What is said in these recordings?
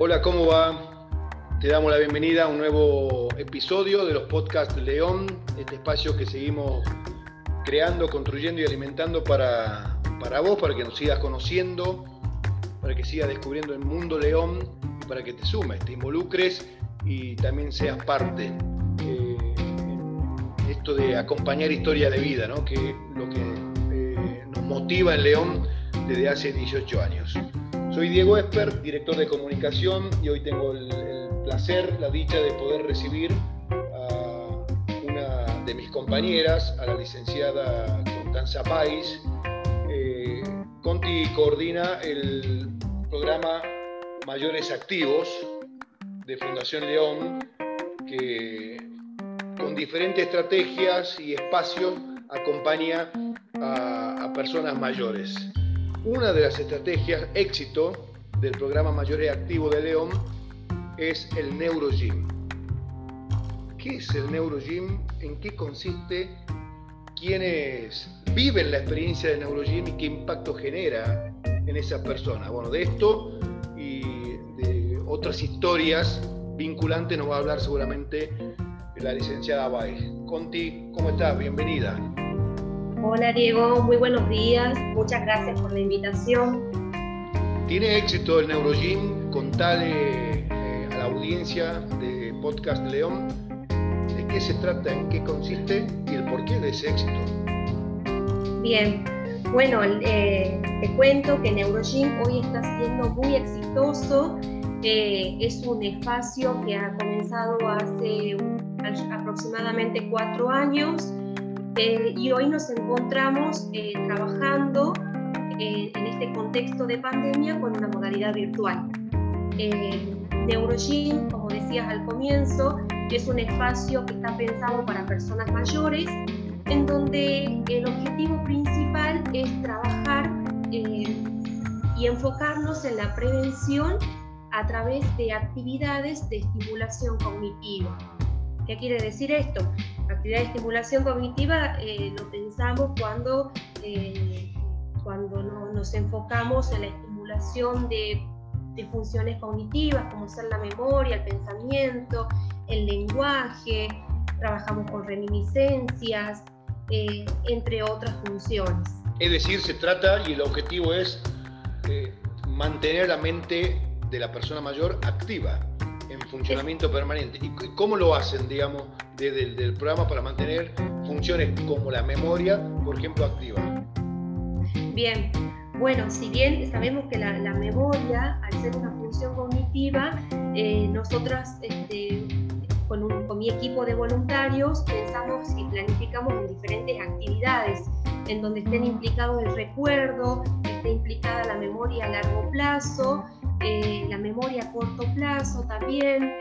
Hola, ¿cómo va? Te damos la bienvenida a un nuevo episodio de los podcasts León, este espacio que seguimos creando, construyendo y alimentando para, para vos, para que nos sigas conociendo, para que sigas descubriendo el mundo León para que te sumes, te involucres y también seas parte. Eh, esto de acompañar historia de vida, ¿no? que lo que eh, nos motiva en León desde hace 18 años. Soy Diego Esper, director de comunicación, y hoy tengo el, placer, la dicha de poder recibir a una de mis compañeras, a la licenciada Constanza Pais. Eh, Conti coordina el programa Mayores Activos de Fundación León, que con diferentes estrategias y espacios acompaña a, a personas mayores. Una de las estrategias éxito del programa Mayores Activo de León es el Neurogym. ¿Qué es el Neurogym? ¿En qué consiste? ¿Quiénes viven la experiencia del Neurogym y qué impacto genera en esa persona? Bueno, de esto y de otras historias vinculantes nos va a hablar seguramente la licenciada Baez. Conti, ¿cómo estás? Bienvenida. Hola Diego, muy buenos días, muchas gracias por la invitación. ¿Tiene éxito el Neurogym? Contale eh, a la audiencia de Podcast León de qué se trata, en qué consiste y el porqué de ese éxito. Bien, bueno, eh, te cuento que Neurogym hoy está siendo muy exitoso. Eh, es un espacio que ha comenzado hace aproximadamente cuatro años eh, y hoy nos encontramos eh, trabajando eh, en este contexto de pandemia con una modalidad virtual. Neurogym, como decías al comienzo, es un espacio que está pensado para personas mayores, en donde el objetivo principal es trabajar y enfocarnos en la prevención a través de actividades de estimulación cognitiva. ¿Qué quiere decir esto? Actividad de estimulación cognitiva eh, lo pensamos cuando, eh, cuando nos enfocamos en la estimulación de, de, funciones cognitivas, como ser la memoria, el pensamiento, el lenguaje, trabajamos con reminiscencias, eh, entre otras funciones. Es decir, se trata y el objetivo es mantener la mente de la persona mayor activa en funcionamiento permanente. ¿Y cómo lo hacen, digamos, desde el del programa para mantener funciones como la memoria, por ejemplo, activa? Bien, bueno, si bien sabemos que la, memoria, al ser una función cognitiva, eh, nosotras este, con, con, mi equipo de voluntarios pensamos y planificamos en diferentes actividades en donde estén implicados el recuerdo, esté implicada la memoria a largo plazo eh, la memoria a corto plazo también,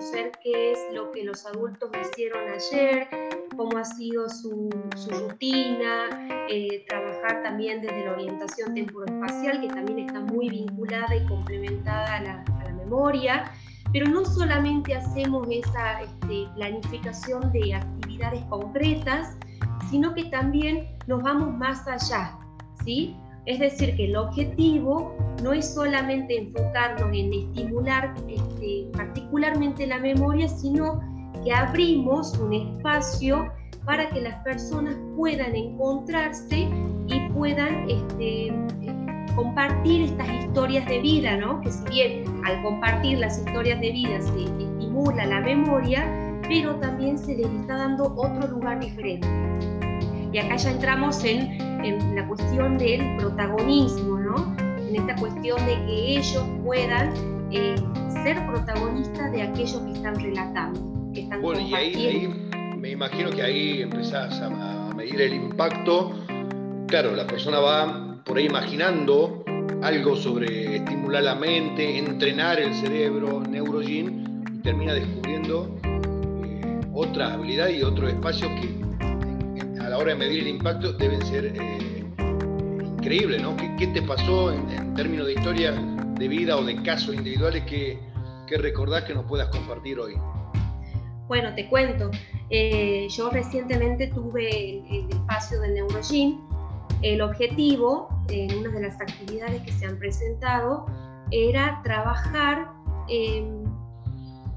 ser qué es lo que los adultos hicieron ayer, cómo ha sido su, rutina, eh, trabajar también desde la orientación temporoespacial, que también está muy vinculada y complementada a la, memoria. Pero no solamente hacemos esa este, planificación de actividades concretas, sino que también nos vamos más allá, ¿sí? Es decir, que el objetivo no es solamente enfocarnos en estimular este, particularmente la memoria, sino que abrimos un espacio para que las personas puedan encontrarse y puedan este, compartir estas historias de vida, ¿no? Que si bien al compartir las historias de vida se estimula la memoria, pero también se les está dando otro lugar diferente. Y acá ya entramos en, en la cuestión del protagonismo, ¿no? En esta cuestión de que ellos puedan eh, ser protagonistas de aquello que están relatando, que están bueno, y ahí, me imagino que ahí empezás a, medir el impacto. Claro, la persona va por ahí imaginando algo sobre estimular la mente, entrenar el cerebro, neurogin, y termina descubriendo eh, otra habilidad y otro espacio que la hora de medir el impacto deben ser eh, increíbles, ¿no? ¿Qué, te pasó en, términos de historia de vida o de casos individuales que, que recordás que nos puedas compartir hoy? Bueno, te cuento. Eh, yo recientemente tuve el, espacio del Neurogym. El objetivo en una de las actividades que se han presentado era trabajar em,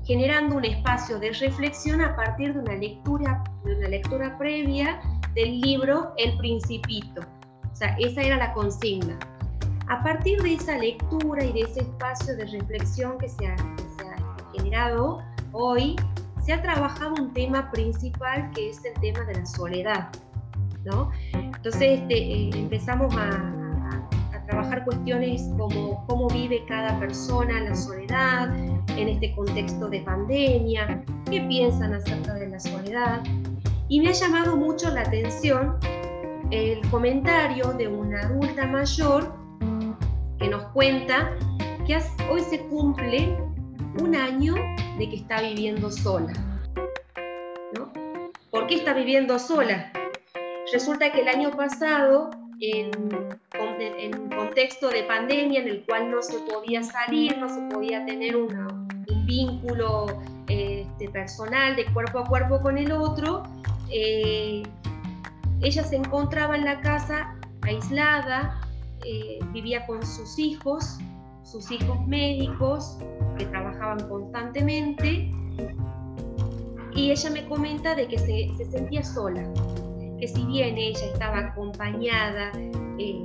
generando un espacio de reflexión a partir de una lectura, de una lectura previa del libro El Principito. O sea, esa era la consigna. A partir de esa lectura y de ese espacio de reflexión que se ha, generado hoy, se ha trabajado un tema principal que es el tema de la soledad. ¿no? Entonces este, eh, empezamos a, trabajar cuestiones como cómo vive cada persona la soledad en este contexto de pandemia, qué piensan acerca de la soledad. Y me ha llamado mucho la atención el comentario de una adulta mayor que nos cuenta que hoy se cumple un año de que está viviendo sola. ¿no? ¿Por qué está viviendo sola? Resulta que el año pasado, en, en contexto de pandemia en el cual no se podía salir, no se podía tener un vínculo este, personal de cuerpo a cuerpo con el otro, eh, ella se encontraba en la casa aislada, eh, vivía con sus hijos, sus hijos médicos, que trabajaban constantemente, y ella me comenta de que se, sentía sola, que si bien ella estaba acompañada eh,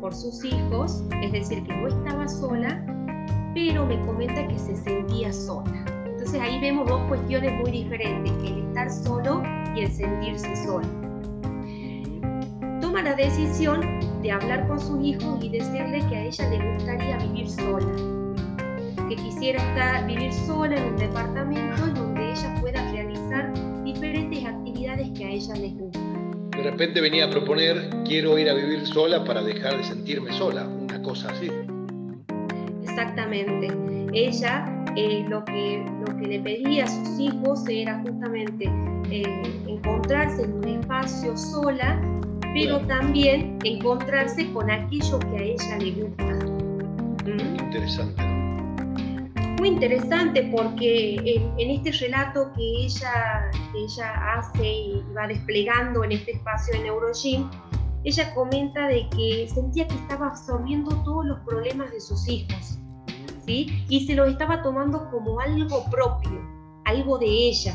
por sus hijos, es decir, que no estaba sola, pero me comenta que se sentía sola. Entonces ahí vemos dos cuestiones muy diferentes, el estar solo y el sentirse sola toma la decisión de hablar con sus hijos y decirle que a ella le gustaría vivir sola, que quisiera estar, vivir sola en un departamento en donde ella pueda realizar diferentes actividades que a ella les gustan. De repente venía a proponer, quiero ir a vivir sola para dejar de sentirme sola, una cosa así. Exactamente. Ella eh, lo, que, lo que le pedía a sus hijos era justamente eh, encontrarse en un espacio sola pero también encontrarse con aquello que a ella le gusta. ¿Mm? Interesante. Muy interesante porque en, este relato que ella, ella hace y va desplegando en este espacio de Neurogym, ella comenta de que sentía que estaba absorbiendo todos los problemas de sus hijos, ¿sí? Y se los estaba tomando como algo propio, algo de ella,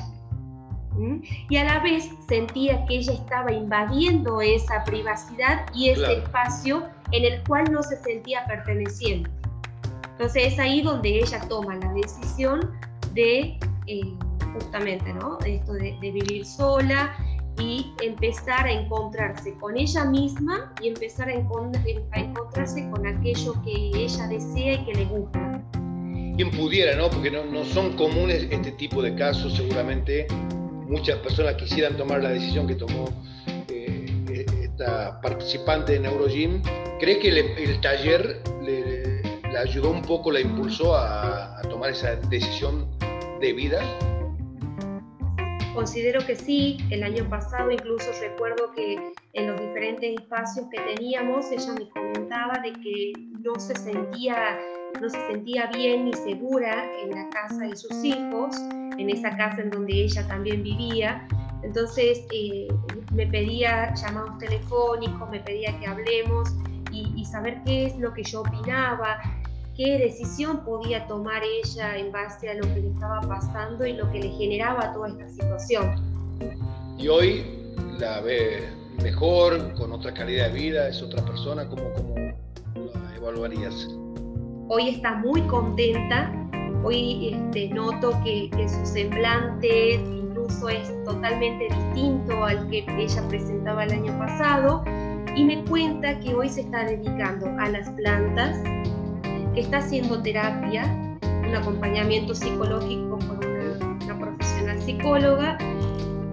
y a la vez sentía que ella estaba invadiendo esa privacidad y ese espacio en el cual no se sentía perteneciente. Entonces es ahí donde ella toma la decisión de eh, justamente, ¿no? Esto de, vivir sola y empezar a encontrarse con ella misma y empezar a, encontrarse con aquello que ella desea y que le gusta. Quien pudiera, ¿no? Porque no, no son comunes este tipo de casos, seguramente muchas personas quisieran tomar la decisión que tomó eh, esta participante de Neurogym. ¿Crees que el taller le, ayudó un poco, la impulsó a, tomar esa decisión de vida? Considero que sí, el año pasado incluso recuerdo que en los diferentes espacios que teníamos ella me comentaba de que no se sentía no se sentía bien ni segura en la casa de sus hijos en esa casa en donde ella también vivía. Entonces eh, me pedía llamados telefónicos, me pedía que hablemos y, saber qué es lo que yo opinaba, qué decisión podía tomar ella en base a lo que le estaba pasando y lo que le generaba toda esta situación. Y hoy la ve mejor, con otra calidad de vida, es otra persona, ¿cómo, cómo la evaluarías? Hoy está muy contenta, Hoy este, noto que, su semblante incluso es totalmente distinto al que ella presentaba el año pasado y me cuenta que hoy se está dedicando a las plantas, que está haciendo terapia, un acompañamiento psicológico por una, profesional psicóloga.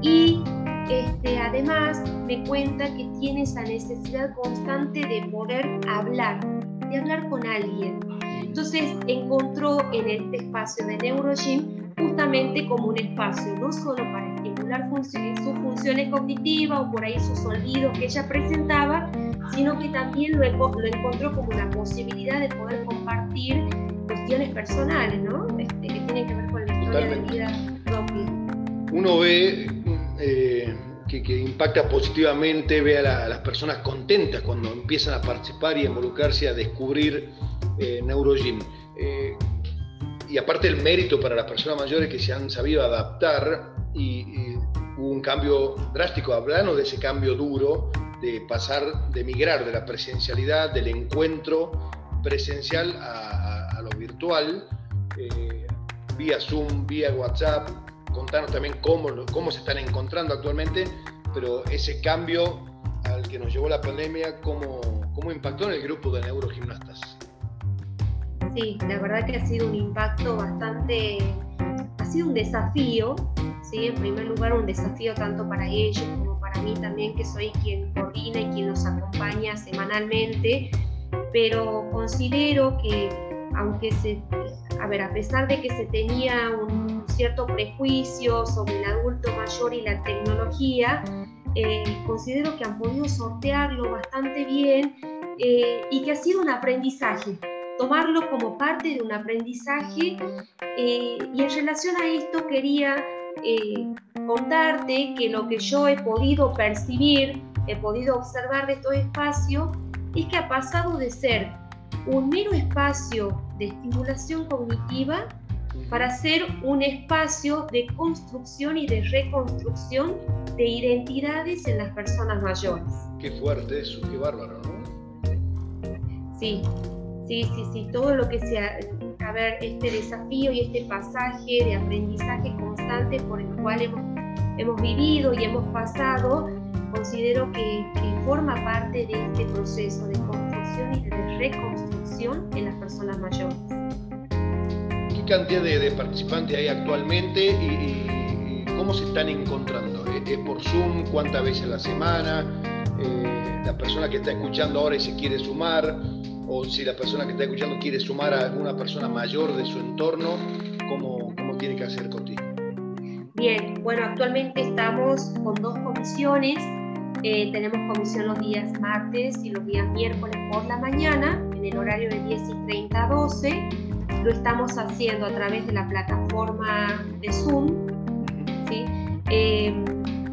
Y este, además me cuenta que tiene esa necesidad constante de poder hablar, de hablar con alguien, entonces encontró en este espacio de NeuroGym justamente como un espacio no solo para estimular sus funciones cognitivas o por ahí sus olvidos que ella presentaba, sino que también lo, encontró como una posibilidad de poder compartir cuestiones personales, ¿no? Este, que tienen que ver con la historia de vida propia. Uno ve eh, que, impacta positivamente, ve a, las personas contentas cuando empiezan a participar y a involucrarse, a descubrir eh, Neurogym. Eh, y aparte el mérito para las personas mayores que se han sabido adaptar y, hubo un cambio drástico, hablando de ese cambio duro de pasar, de migrar de la presencialidad, del encuentro presencial a, lo virtual, eh, vía Zoom, vía WhatsApp, contarnos también cómo, cómo se están encontrando actualmente, pero ese cambio al que nos llevó la pandemia, ¿cómo, cómo impactó en el grupo de neurogimnastas? Sí, la verdad que ha sido un impacto bastante, ha sido un desafío, ¿sí? en primer lugar un desafío tanto para ellos mí también, que soy quien coordina y quien los acompaña semanalmente, pero considero que aunque se, a ver, a pesar de que se tenía un cierto prejuicio sobre el adulto mayor y la tecnología, eh, considero que han podido sortearlo bastante bien eh, y que ha sido un aprendizaje. Tomarlo como parte de un aprendizaje eh, y en relación a esto quería eh, contarte que lo que yo he podido percibir, he podido observar de estos espacios, es que ha pasado de ser un mero espacio de estimulación cognitiva para ser un espacio de construcción y de reconstrucción de identidades en las personas mayores. Qué fuerte eso, qué bárbaro, ¿no? Sí, Sí, sí, sí, todo lo que sea, a ver, este desafío y este pasaje de aprendizaje constante por el cual hemos, hemos vivido y hemos pasado, considero que, forma parte de este proceso de construcción y de reconstrucción en las personas mayores. ¿Qué cantidad de, participantes hay actualmente y, cómo se están encontrando? ¿Es por Zoom? ¿Cuántas veces a la semana? Eh, la persona que está escuchando ahora y se quiere sumar, o si la persona que está escuchando quiere sumar a alguna persona mayor de su entorno, ¿cómo, cómo tiene que hacer contigo? Bien, bueno, actualmente estamos con dos comisiones. Eh, tenemos comisión los días martes y los días miércoles por la mañana, en el horario de 10 y 30 a 12. Lo estamos haciendo a través de la plataforma de Zoom. ¿sí? Eh,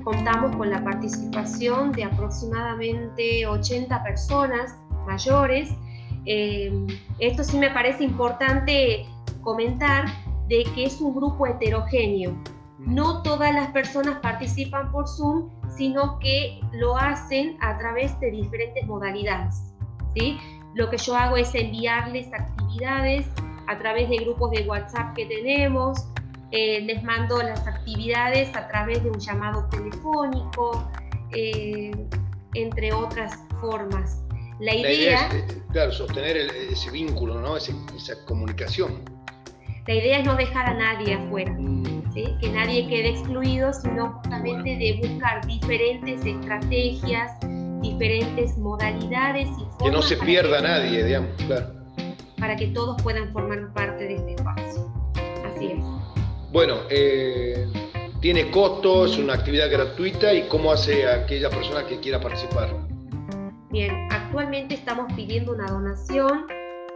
contamos con la participación de aproximadamente 80 personas mayores eh, esto sí me parece importante comentar de que es un grupo heterogéneo. No todas las personas participan por Zoom, sino que lo hacen a través de diferentes modalidades. ¿sí? Lo que yo hago es enviarles actividades a través de grupos de WhatsApp que tenemos, eh, les mando las actividades a través de un llamado telefónico, eh, entre otras formas. La idea, es, eh, claro, sostener ese vínculo, ¿no? esa comunicación. La idea es no dejar a nadie afuera, mm. que nadie quede excluido, sino justamente de buscar diferentes estrategias, diferentes modalidades y formas. Que no se pierda nadie, digamos, claro. Para que todos puedan formar parte de este espacio. Así es. Bueno, eh, tiene costo, es una actividad gratuita y cómo hace aquella persona que quiera participar. Bien, actualmente estamos pidiendo una donación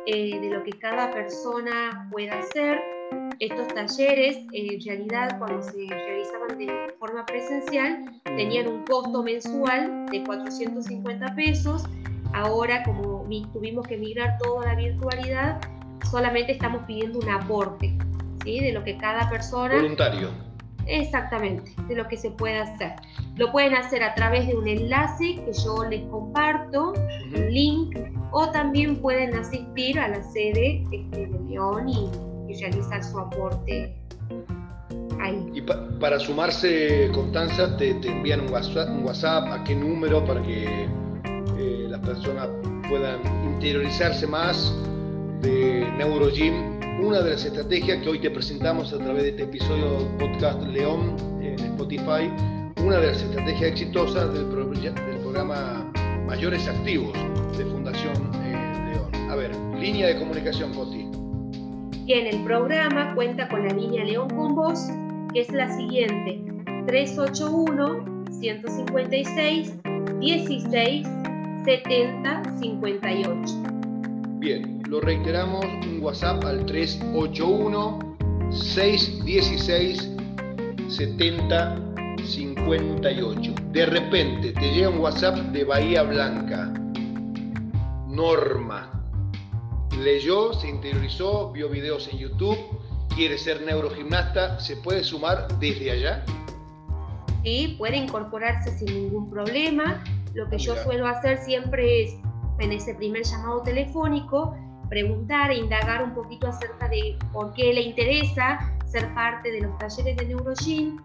eh, de lo que cada persona pueda hacer. Estos talleres, en realidad, cuando se realizaban de forma presencial, tenían un costo mensual de 450 pesos. Ahora, como tuvimos que migrar toda la virtualidad, solamente estamos pidiendo un aporte ¿sí? de lo que cada persona... Voluntario Exactamente, de lo que se puede hacer. Lo pueden hacer a través de un enlace que yo les comparto, un link, o también pueden asistir a la sede este, de León y, realizar su aporte ahí. Y para sumarse, Constanza, te, te envían un WhatsApp, a qué número para que eh, las personas puedan interiorizarse más de NeuroGym una de las estrategias que hoy te presentamos a través de este episodio podcast León en Spotify, una de las estrategias exitosas del, programa Mayores Activos de Fundación eh, León. A ver, línea de comunicación, Coti. Bien, el programa cuenta con la línea León con Voz, que es la siguiente, 381-156 16 70 58. Bien, lo reiteramos, un WhatsApp al 381-616-7058. De repente te llega un WhatsApp de Bahía Blanca. Norma. Leyó, se interiorizó, vio videos en YouTube quiere ser neurogimnasta, ¿se puede sumar desde allá? Sí, puede incorporarse sin ningún problema. Lo que yo suelo hacer siempre es, en ese primer llamado telefónico, preguntar e indagar un poquito acerca de por qué le interesa ser parte de los talleres de NeuroGym,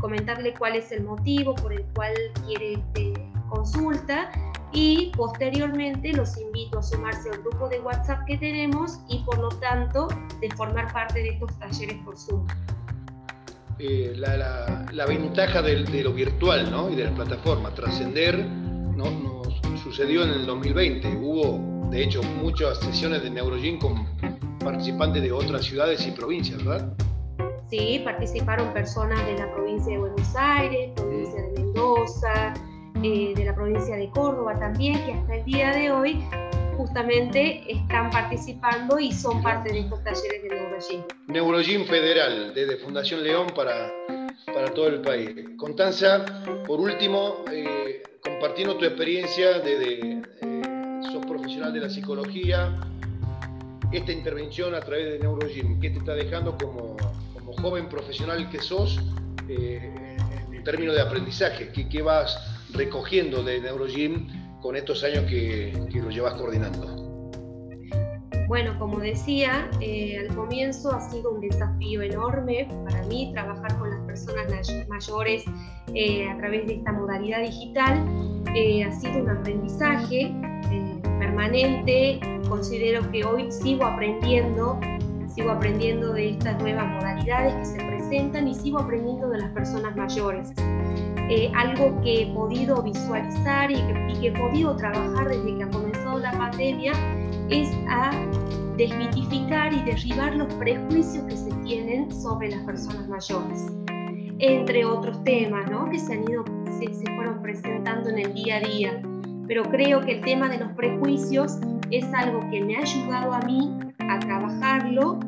comentarle cuál es el motivo por el cual quiere este, consulta y posteriormente los invito a sumarse al grupo de WhatsApp que tenemos y por lo tanto de formar parte de estos talleres por Zoom. Eh, la, ventaja de, lo virtual ¿no? y de la plataforma, trascender, ¿no? Sucedió en el 2020. Hubo, de hecho, muchas sesiones de Neurogym con participantes de otras ciudades y provincias, ¿verdad? Sí, participaron personas de la provincia de Buenos Aires, provincia de Mendoza, eh, de la provincia de Córdoba también, que hasta el día de hoy justamente están participando y son parte de estos talleres de Neurogym. Neurogym Federal, desde Fundación León para, para todo el país. Constanza, por último, eh, compartiendo tu experiencia de, eh, sos profesional de la psicología, esta intervención a través de Neurogym, ¿qué te está dejando como, como joven profesional que sos en términos de aprendizaje? ¿Qué, qué vas recogiendo de Neurogym con estos años que, lo llevas coordinando? Bueno, como decía, eh, al comienzo ha sido un desafío enorme para mí trabajar con personas mayores eh, a través de esta modalidad digital. Eh, ha sido un aprendizaje permanente. Considero que hoy sigo aprendiendo, sigo aprendiendo de estas nuevas modalidades que se presentan y sigo aprendiendo de las personas mayores. Eh, algo que he podido visualizar y que, he podido trabajar desde que ha comenzado la pandemia es a desmitificar y derribar los prejuicios que se tienen sobre las personas mayores, entre otros temas ¿no? que se, han ido, se, se fueron presentando en el día a día. Pero creo que el tema de los prejuicios es algo que me ha ayudado a mí a trabajarlo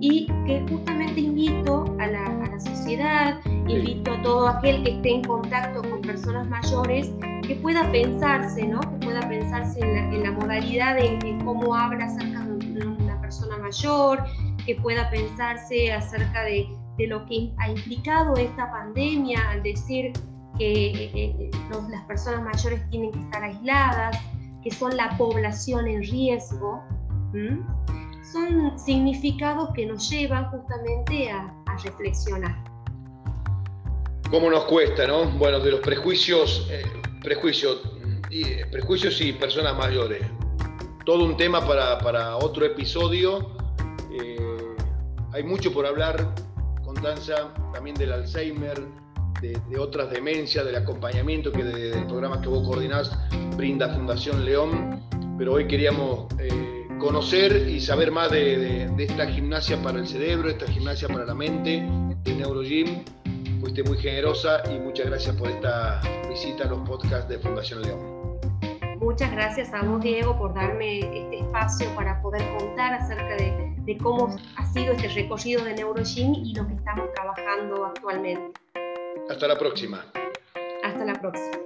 y que justamente invito a la, a la sociedad, invito a todo aquel que esté en contacto con personas mayores que pueda pensarse, ¿no? que pueda pensarse en la, modalidad de, cómo habla acerca de una persona mayor, que pueda pensarse acerca de, de lo que ha implicado esta pandemia al decir que eh, eh, las personas mayores tienen que estar aisladas, que son la población en riesgo son significados que nos llevan justamente a, reflexionar. ¿Cómo nos cuesta, no? Bueno, de los prejuicios, eh, prejuicios, eh, prejuicios y personas mayores. Todo un tema para, otro episodio. Eh, hay mucho por hablar, También del Alzheimer, de, otras demencias, del acompañamiento que del programa que vos coordinás brinda Fundación León. Pero hoy queríamos conocer y saber más de, esta gimnasia para el cerebro, esta gimnasia para la mente, de Neurogym. Fuiste muy generosa y muchas gracias por esta visita a los podcasts de Fundación León. Muchas gracias a vos, Diego, por darme este espacio para poder contar acerca de, de cómo ha sido este recorrido de Neurogym y lo que estamos trabajando actualmente. Hasta la próxima. Hasta la próxima.